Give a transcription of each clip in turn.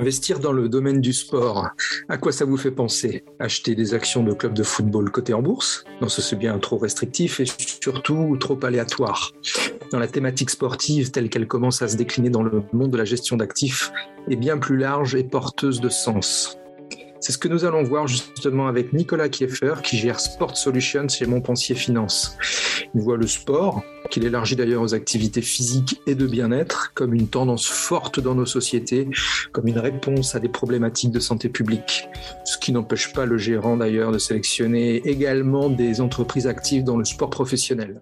Investir dans le domaine du sport, à quoi ça vous fait penser? Acheter des actions de clubs de football cotés en bourse? Non, ce c'est bien trop restrictif et surtout trop aléatoire. Dans la thématique sportive telle qu'elle commence à se décliner dans le monde de la gestion d'actifs, est bien plus large et porteuse de sens. C'est ce que nous allons voir justement avec Nicolas Kieffer qui gère Sport Solutions chez Montpensier Finance. Il voit le sport, qu'il élargit d'ailleurs aux activités physiques et de bien-être, comme une tendance forte dans nos sociétés, comme une réponse à des problématiques de santé publique. Ce qui n'empêche pas le gérant d'ailleurs de sélectionner également des entreprises actives dans le sport professionnel.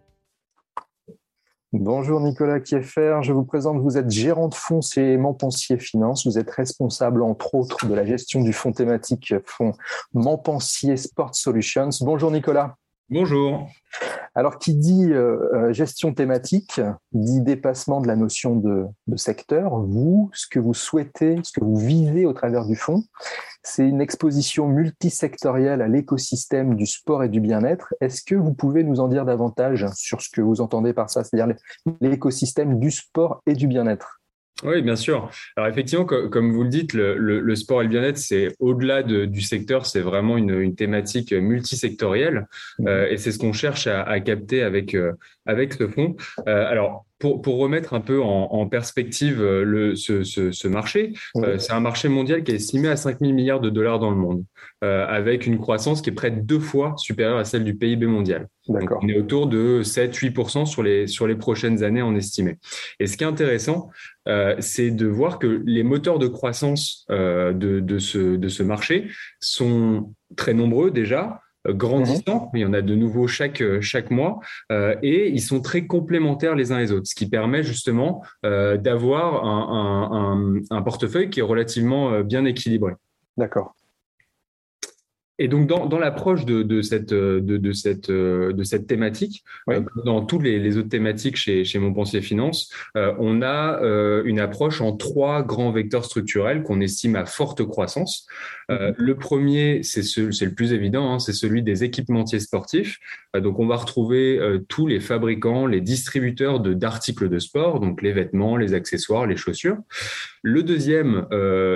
Bonjour Nicolas Kieffer, je vous présente, vous êtes gérant de fonds chez Montpensier Finance, vous êtes responsable entre autres de la gestion du fonds thématique fonds Montpensier Sport Solutions. Bonjour Nicolas. Bonjour. Alors, qui dit euh, euh, gestion thématique, dit dépassement de la notion de, secteur. Vous, ce que vous souhaitez, ce que vous visez au travers du fonds, c'est une exposition multisectorielle à l'écosystème du sport et du bien-être. Est-ce que vous pouvez nous en dire davantage sur ce que vous entendez par ça, c'est-à-dire l'écosystème du sport et du bien-être? Oui, bien sûr. Alors effectivement, comme vous le dites, le, sport et le bien-être, c'est au-delà du secteur, c'est vraiment une, thématique multisectorielle, mmh. euh, et c'est ce qu'on cherche à, capter avec euh, avec ce fonds. Euh, alors pour, pour, remettre un peu en, perspective le, ce, ce, marché, c'est un marché mondial qui est estimé à 5 000 milliards de dollars dans le monde, avec une croissance qui est près de deux fois supérieure à celle du PIB mondial. on est autour de 7-8% sur les, sur les prochaines années en estimé. Et ce qui est intéressant, euh, c'est de voir que les moteurs de croissance euh, de, de, ce, de ce marché sont très nombreux déjà, euh, grandissants, mhm. il y en a de nouveaux chaque, chaque mois, et ils sont très complémentaires les uns les autres, ce qui permet justement d'avoir un, un, un, portefeuille qui est relativement bien équilibré. D'accord. Et donc, dans, dans l'approche de, de, cette, de, de, cette, de cette thématique, euh, dans toutes les, les, autres thématiques chez, chez Montpensier Finance, euh, on a euh, une approche en trois grands vecteurs structurels qu'on estime à forte croissance. Euh, mhm. le premier, c'est ce, le plus évident, hein, c'est celui des équipementiers sportifs. donc, on va retrouver tous les fabricants, les distributeurs de, d'articles de sport, donc les vêtements, les accessoires, les chaussures. Le deuxième,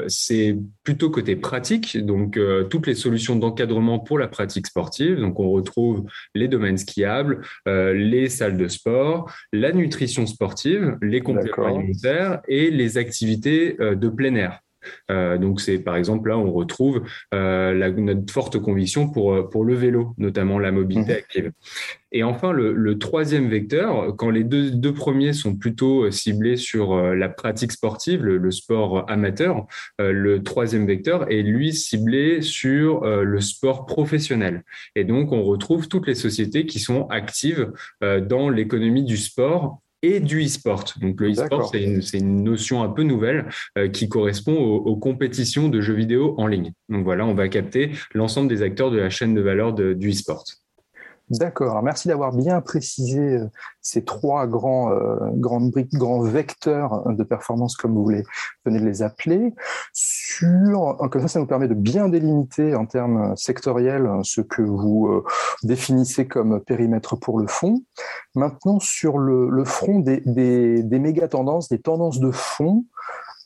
c'est plutôt côté pratique, donc toutes les solutions dans encadrement pour la pratique sportive. Donc, on retrouve les domaines skiables, euh, les salles de sport, la nutrition sportive, les compléments alimentaires et les activités euh, de plein air. Euh, donc c'est par exemple là on retrouve euh, la, notre forte conviction pour euh, pour le vélo, notamment la mobilité mhm. active. Et enfin le, le, troisième vecteur, quand les deux, deux premiers sont plutôt ciblés sur la pratique sportive, le, le sport amateur, le troisième vecteur est lui ciblé sur le sport professionnel. Et donc on retrouve toutes les sociétés qui sont actives dans l'économie du sport et du e-sport. Donc le e-sport, c'est une, notion un peu nouvelle euh, qui correspond aux, compétitions de jeux vidéo en ligne. Donc voilà, on va capter l'ensemble des acteurs de la chaîne de valeur du e-sport. D'accord. Merci d'avoir bien précisé euh, ces trois grands, euh, grandes briques, grands vecteurs de performance, comme vous venez de les appeler. Sur, comme ça, ça nous permet de bien délimiter en termes sectoriels ce que vous euh, définissez comme périmètre pour le fond. Maintenant, sur le, front des, des, des méga tendances, des tendances de fond,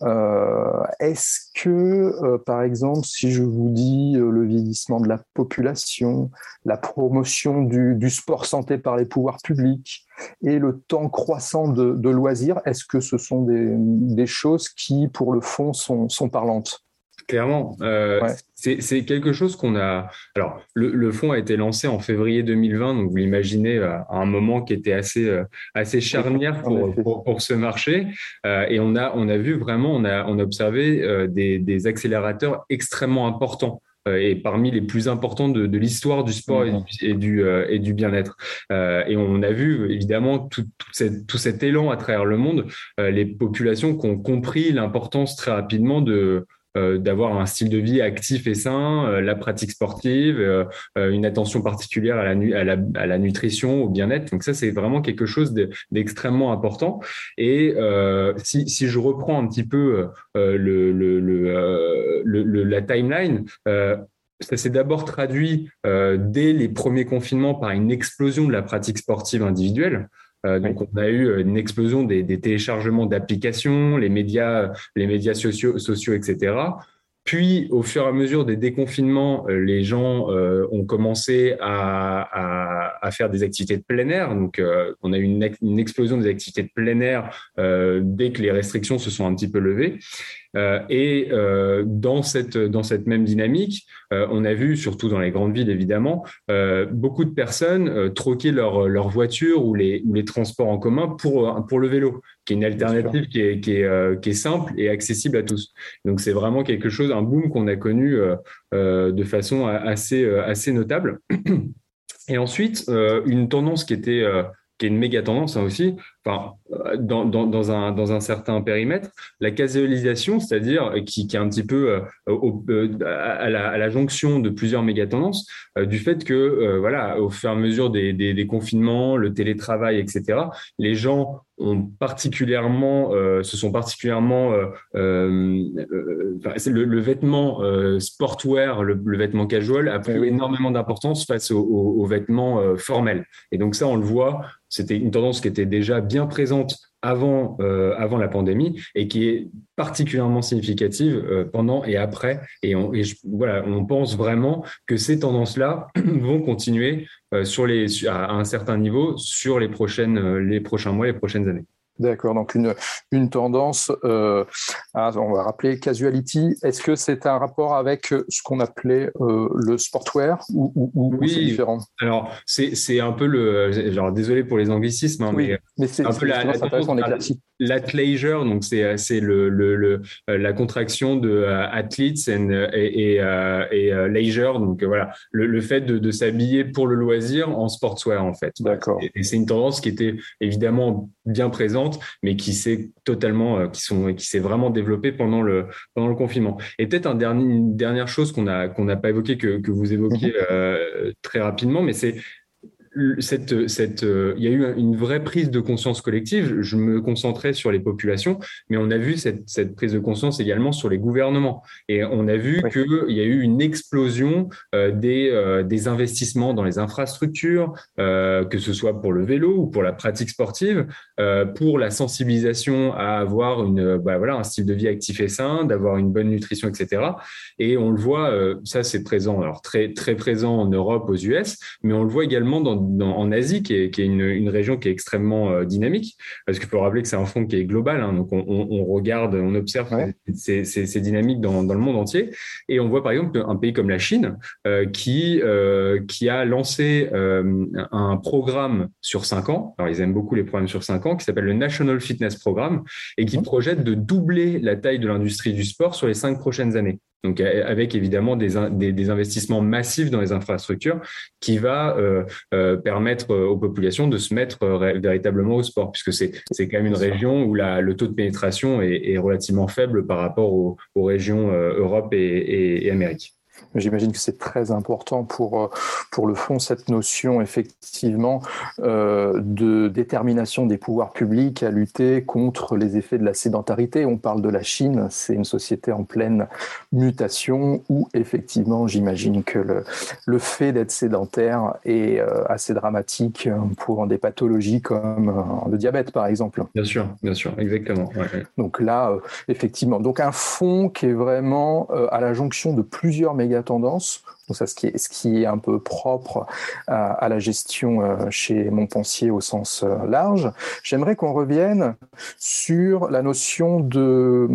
euh, est-ce que, euh, par exemple, si je vous dis euh, le vieillissement de la population, la promotion du, sport santé par les pouvoirs publics et le temps croissant de, loisirs, est-ce que ce sont des, choses qui, pour le fond, sont parlantes? Clairement, euh, c'est quelque chose qu'on a. Alors, le, le, fonds a été lancé en février 2020, donc vous l'imaginez euh, à un moment qui était assez euh, assez charnière pour, pour, ce marché, euh, et on a on a vu vraiment, on a on a observé euh, des, des accélérateurs extrêmement importants et parmi les plus importants de, de l'histoire du sport et du, et du, bien-être. Euh, et on a vu évidemment tout, tout, cette, tout, cet élan à travers le monde, euh, les populations qui ont compris l'importance très rapidement de, euh, d'avoir un style de vie actif et sain, euh, la pratique sportive, euh, une attention particulière à la, à la, à la nutrition, au bien-être. Donc ça, c'est vraiment quelque chose d'extrêmement important. Et si, si, je reprends un petit peu le, le, le, la timeline, ça s'est d'abord traduit dès les premiers confinements par une explosion de la pratique sportive individuelle. Donc on a eu une explosion des, des téléchargements d'applications, les médias, les médias sociaux, sociaux, etc. Puis, au fur et à mesure des déconfinements, euh, les gens euh, ont commencé à, à, faire des activités de plein air. Donc, euh, on a eu une, une, explosion des activités de plein air dès que les restrictions se sont un petit peu levées. Et dans cette dans cette même dynamique, on a vu, surtout dans les grandes villes évidemment, beaucoup de personnes troquer leur leur voiture ou les ou les transports en commun pour pour le vélo, qui est une alternative qui est qui est qui est simple et accessible à tous. Donc c'est vraiment quelque chose, un boom qu'on a connu de façon assez assez notable. Et ensuite, une tendance qui était qui est une méga tendance hein, aussi, enfin, euh, dans, dans, dans, un, dans un certain périmètre, la casualisation, c'est-à-dire qui, qui est un petit peu euh, au, euh, à, la, à, la, jonction de plusieurs méga tendances, du fait que, voilà, au fur et à mesure des, des, des, confinements, le télétravail, etc., les gens ont particulièrement, se sont particulièrement, le, le, vêtement sportwear, le, le, vêtement casual a pris énormément d'importance face aux, aux vêtements formels. Et donc ça, on le voit c'était une tendance qui était déjà bien présente avant, euh, avant la pandémie et qui est particulièrement significative euh, pendant et après. Et, on, voilà, on pense vraiment que ces tendances-là vont continuer euh, sur les, à un certain niveau sur les, prochaines, les prochains mois, les prochaines années. D'accord, donc une, une tendance, euh, à, on va rappeler casuality. Est-ce que c'est un rapport avec ce qu'on appelait euh, le sportwear ou, ou, oui, c'est différent? Alors, c'est un peu le. Genre, désolé pour les anglicismes, hein, mais, mais c'est un peu la, la, L'athleisure, donc c'est c'est le, le, le, la contraction de uh, athletes and, et, et, et leisure, donc voilà le, le fait de, de s'habiller pour le loisir en sportswear en fait. D'accord. Et, c'est une tendance qui était évidemment bien présente, mais qui s'est totalement, euh, qui sont, qui s'est vraiment développée pendant le pendant le confinement. Et peut-être un dernier, une dernière chose qu'on a qu'on n'a pas évoqué que que vous évoquiez euh, très rapidement, mais c'est cette, cette, euh, il y a eu une vraie prise de conscience collective. Je me concentrais sur les populations, mais on a vu cette, cette prise de conscience également sur les gouvernements. Et on a vu qu'il y a eu une explosion euh, des, euh, des investissements dans les infrastructures, que ce soit pour le vélo ou pour la pratique sportive, pour la sensibilisation à avoir une, bah voilà, un style de vie actif et sain, d'avoir une bonne nutrition, etc. Et on le voit, ça c'est présent, alors très, très présent en Europe, aux US, mais on le voit également dans en Asie, qui est, une, région qui est extrêmement euh, dynamique, parce qu'il faut rappeler que c'est un fonds qui est global, hein, donc on, regarde, on observe ces, dynamiques dans, le monde entier, et on voit par exemple un pays comme la Chine euh, qui, euh, qui a lancé un programme sur cinq ans, alors ils aiment beaucoup les programmes sur cinq ans, qui s'appelle le National Fitness Programme, et qui projette de doubler la taille de l'industrie du sport sur les cinq prochaines années. Donc avec évidemment des, des, investissements massifs dans les infrastructures qui va euh, euh, permettre euh, aux populations de se mettre véritablement au sport, puisque c'est c'est quand même une région où la, le taux de pénétration est, est relativement faible par rapport aux, aux régions Europe et, et, et Amérique. J'imagine que c'est très important pour, euh, pour le fond, cette notion effectivement euh, de détermination des pouvoirs publics à lutter contre les effets de la sédentarité. On parle de la Chine, c'est une société en pleine mutation où effectivement j'imagine que le, le fait d'être sédentaire est euh, assez dramatique pour des pathologies comme le diabète par exemple. Bien sûr, bien sûr, exactement. Donc là, effectivement, donc un fonds qui est vraiment à la jonction de plusieurs méga tendance. Ça, ce qui est, un peu propre à, à la gestion euh, chez Montpensier au sens euh, large. J'aimerais qu'on revienne sur la notion de,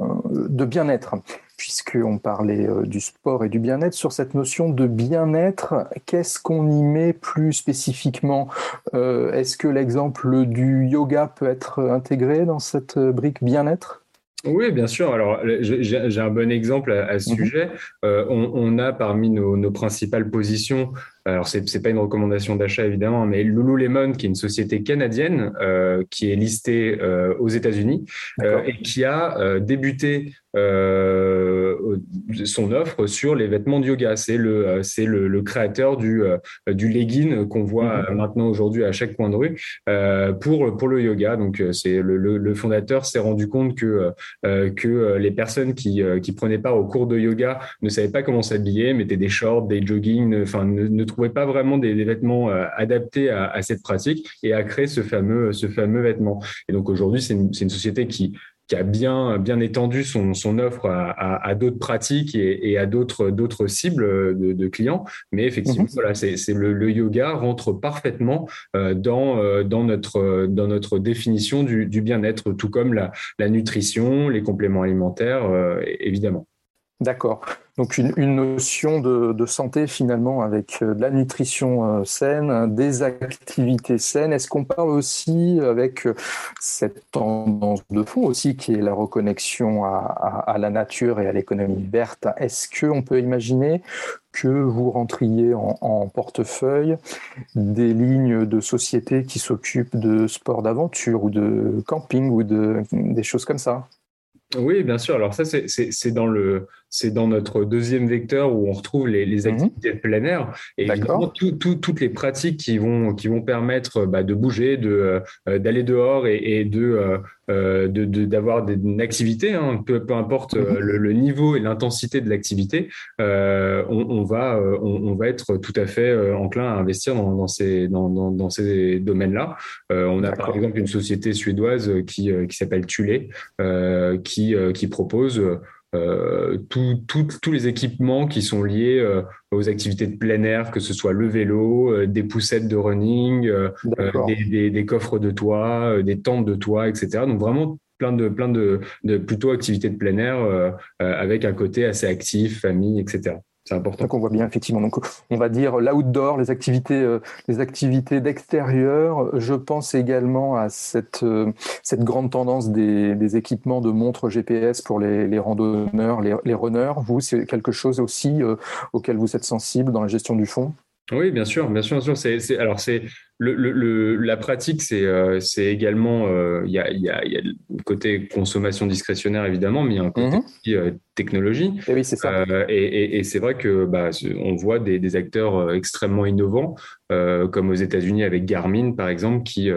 euh, de bien-être puisqu'on parlait du sport et du bien-être, sur cette notion de bien-être, qu'est-ce qu'on y met plus spécifiquement Est-ce que l'exemple du yoga peut être intégré dans cette brique bien-être? Oui, bien sûr. Alors, j'ai un bon exemple à, ce mhm. sujet. Euh, on, on, a parmi nos, nos principales positions alors c'est c'est pas une recommandation d'achat évidemment, mais Lululemon qui est une société canadienne euh, qui est listée euh, aux États-Unis euh, et qui a débuté son offre sur les vêtements de yoga. C'est le c'est le, le, créateur du du legging qu'on voit mhm. maintenant aujourd'hui à chaque coin de rue pour pour le yoga. Donc c'est le, le, fondateur s'est rendu compte que que les personnes qui qui prenaient part au cours de yoga ne savaient pas comment s'habiller, mettaient des shorts, des jogging, enfin ne, ne trouvait pas vraiment des, vêtements adaptés à, cette pratique et a créé ce fameux, ce fameux vêtement. Et donc aujourd'hui, c'est une, société qui, qui a bien, bien étendu son, son offre à, à, d'autres pratiques et, et à d'autres, cibles de, de, clients. Mais effectivement, mhm. voilà, c'est, le, le, yoga rentre parfaitement euh, dans, euh, dans, notre, dans notre définition du, du bien-être, tout comme la, la nutrition, les compléments alimentaires, euh, évidemment. D'accord. Donc une, notion de, santé finalement avec euh, de la nutrition euh, saine, des activités saines. Est-ce qu'on parle aussi avec euh, cette tendance de fond aussi qui est la reconnexion à, la nature et à l'économie verte? Est-ce qu'on peut imaginer que vous rentriez en, portefeuille des lignes de sociétés qui s'occupent de sport d'aventure ou de camping ou de, des choses comme ça? Oui, bien sûr. Alors ça, c'est dans le, c'est dans notre deuxième vecteur où on retrouve les, les mhm. activités de plein air et évidemment tout, tout, toutes les pratiques qui vont qui vont permettre bah, de bouger, de euh, d'aller dehors et, et de euh, euh de d'avoir une activité, hein, peu, peu importe mhm. euh, le, le, niveau et l'intensité de l'activité, euh, on, on, va on, on, va être tout à fait enclin à investir dans, dans ces dans, dans, dans ces domaines-là. on a par exemple une société suédoise qui qui s'appelle Tulé, qui qui propose euh, tous les équipements qui sont liés euh, aux activités de plein air, que ce soit le vélo, euh, des poussettes de running, des, coffres de toit, des tentes de toit, etc. Donc vraiment plein de plein de, de plutôt activités de plein air avec un côté assez actif, famille, etc. C'est important. qu'on voit bien effectivement. Donc, on va dire l'outdoor, les activités, euh, les activités d'extérieur. Je pense également à cette euh, cette grande tendance des, des, équipements de montres GPS pour les, les randonneurs, les, les, runners. Vous, c'est quelque chose aussi euh, auquel vous êtes sensible dans la gestion du fonds. Oui, bien sûr, bien sûr, bien sûr. C'est, alors c'est le, le, la pratique, c'est, euh, c'est également, euh, il y, a, y, a, y, a, le côté consommation discrétionnaire évidemment, mais il y a un côté mhm. euh, technologie. Et oui, c'est ça. et, et, et c'est vrai que bah, on voit des, des acteurs extrêmement innovants, comme aux États-Unis avec Garmin par exemple, qui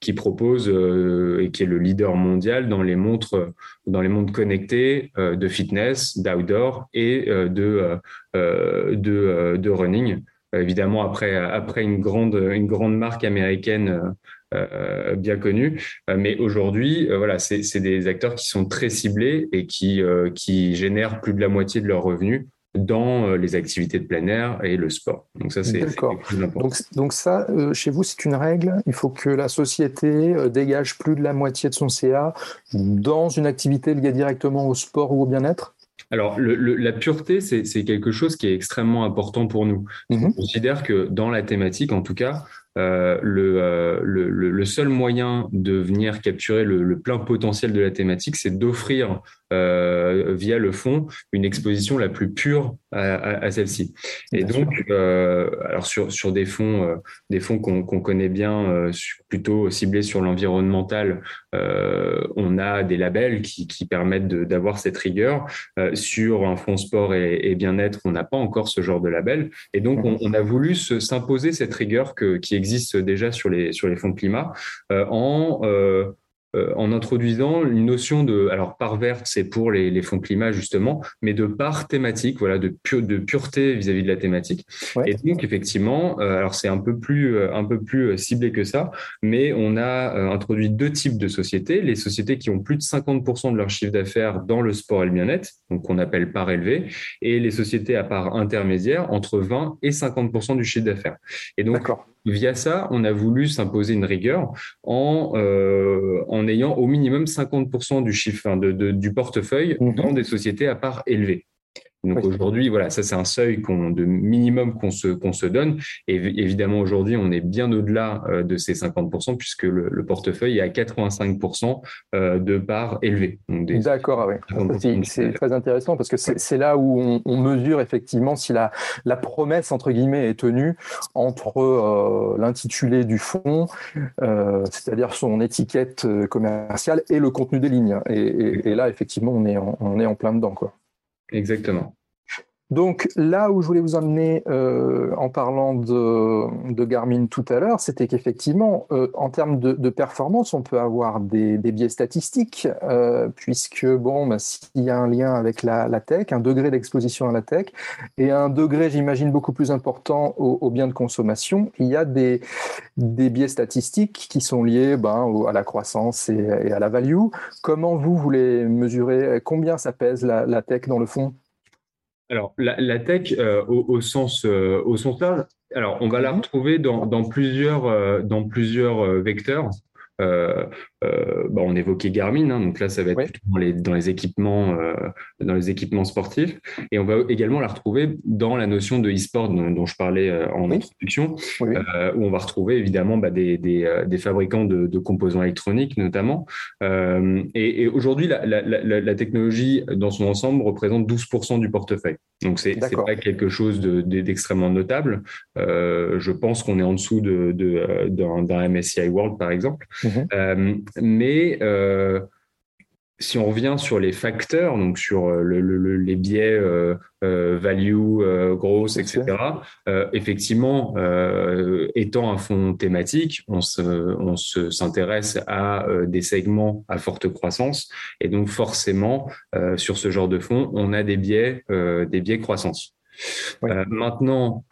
qui propose et qui est le leader mondial dans les montres, dans les montres connectées de fitness, d'outdoor et de de, de running. Euh, évidemment après après une grande une grande marque américaine euh, euh, bien connue. mais aujourd'hui, voilà, c'est des acteurs qui sont très ciblés et qui qui génèrent plus de la moitié de leurs revenus dans les activités de plein air et le sport. Donc ça, c'est donc, donc ça, chez vous, c'est une règle. Il faut que la société dégage plus de la moitié de son CA dans une activité liée directement au sport ou au bien-être? Alors, le, la pureté, c'est quelque chose qui est extrêmement important pour nous. Mhm. On considère que dans la thématique, en tout cas, euh, euh, le, le, le, seul moyen de venir capturer le, plein potentiel de la thématique, c'est d'offrir euh, via le fond une exposition la plus pure à, à, celle-ci. Et donc, euh, alors sur, sur des fonds, euh, des fonds qu'on connaît bien, plutôt ciblés sur l'environnemental, on a des labels qui, qui permettent d'avoir cette rigueur. sur un fonds sport et, et bien-être, on n'a pas encore ce genre de label. Et donc, on, on a voulu s'imposer cette rigueur que, qui existe déjà sur les, sur les fonds climat en euh, en introduisant une notion de, alors part verte, c'est pour les, les fonds climat justement, mais de part thématique, voilà, de, de pureté vis-à-vis de la thématique. Et donc effectivement, euh, alors c'est un peu plus euh, un peu plus ciblé que ça, mais on a introduit deux types de sociétés les sociétés qui ont plus de 50% de leur chiffre d'affaires dans le sport et le bien-être, donc qu'on appelle part élevée, et les sociétés à part intermédiaire entre 20 et 50% du chiffre d'affaires. Et donc Via ça, on a voulu s'imposer une rigueur en, euh, en ayant au minimum 50% du chiffre de, de, du portefeuille mmh. dans des sociétés à part élevées. Donc aujourd'hui, voilà, ça c'est un seuil qu'on, de minimum qu'on se, qu'on se donne. Et évidemment, aujourd'hui, on est bien au-delà euh, de ces 50% puisque le, le portefeuille est à 85% euh, de parts élevées. D'accord, oui. C'est très intéressant parce que c'est là où on, on, mesure effectivement si la, la promesse, entre guillemets, est tenue entre euh, l'intitulé du fonds, euh, c'est-à-dire son étiquette commerciale et le contenu des lignes. Et, et, et là, effectivement, on est en, on est en plein dedans. Quoi. Exactement. Donc là où je voulais vous emmener euh, en parlant de, Garmin tout à l'heure, c'était qu'effectivement, euh, en termes de, performance, on peut avoir des, biais statistiques, euh, puisque bon, bah, s'il y a un lien avec la, tech, un degré d'exposition à la tech, et un degré, j'imagine, beaucoup plus important aux, biens de consommation, il y a des, biais statistiques qui sont liés ben, à la croissance et, à la value. Comment vous voulez mesurer combien ça pèse la tech dans le fond? Alors, la, tech, euh, au, sens, euh, au sens large, alors, on va la retrouver dans, plusieurs, euh, dans plusieurs vecteurs. Euh, euh, bah, on évoquait Garmin, hein, donc là ça va être dans, les, dans les équipements, euh, dans les équipements sportifs, et on va également la retrouver dans la notion de e-sport dont, je parlais en introduction, où on va retrouver évidemment bah, des, des, fabricants de, composants électroniques notamment. et, aujourd'hui, la, la, technologie dans son ensemble représente 12% du portefeuille. Donc c'est pas quelque chose d'extrêmement notable. je pense qu'on est en dessous d'un de, MSCI World par exemple. Mhm. Euh, mais euh, si on revient sur les facteurs, donc sur euh, les biais value, gross, etc., effectivement, étant un fonds thématique, on s'intéresse à des segments à forte croissance, et donc forcément, sur ce genre de fonds, on a des biais, des biais croissance. maintenant,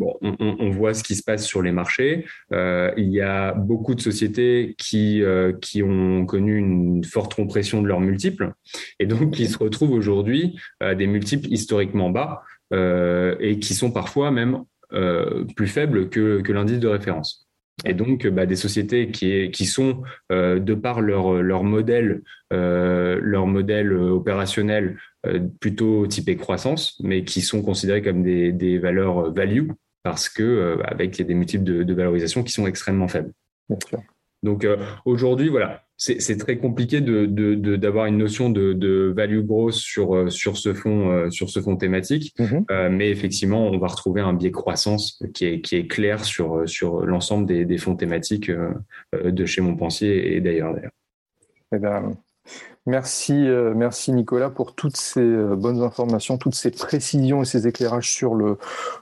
on, voit ce qui se passe sur les marchés. Euh, il y a beaucoup de sociétés qui, euh, qui ont connu une forte compression de leurs multiples et donc qui se retrouvent aujourd'hui à des multiples historiquement bas euh, et qui sont parfois même plus faibles que, l'indice de référence. Et donc, bah, des sociétés qui, qui sont, de par leur, leur modèle, leur modèle opérationnel, plutôt typé croissance, mais qui sont considérées comme des, des valeurs value, parce que euh, avec des multiples de, valorisation qui sont extrêmement faibles. Donc euh, aujourd'hui, voilà, c'est très compliqué d'avoir une notion de, value growth sur, euh, sur, ce fonds, sur ce fonds thématique, mm-hmm. mais effectivement, on va retrouver un biais croissance qui est, qui est clair sur, sur l'ensemble des, des, fonds thématiques de chez Montpensier et d'ailleurs. Eh ben, Merci, euh, merci Nicolas pour toutes ces euh, bonnes informations, toutes ces précisions et ces éclairages sur le,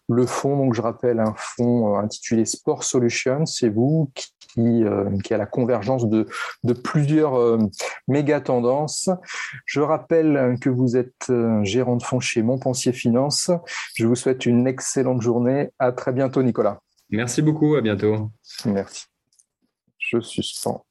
le fond. Donc, je rappelle un fonds euh, intitulé Sport Solutions. C'est vous qui, qui a la convergence de, de plusieurs méga tendances. Je rappelle que vous êtes gérant de fonds chez Montpensier Finance. Je vous souhaite une excellente journée. À très bientôt, Nicolas. Merci beaucoup. À bientôt. Merci. Je suspends.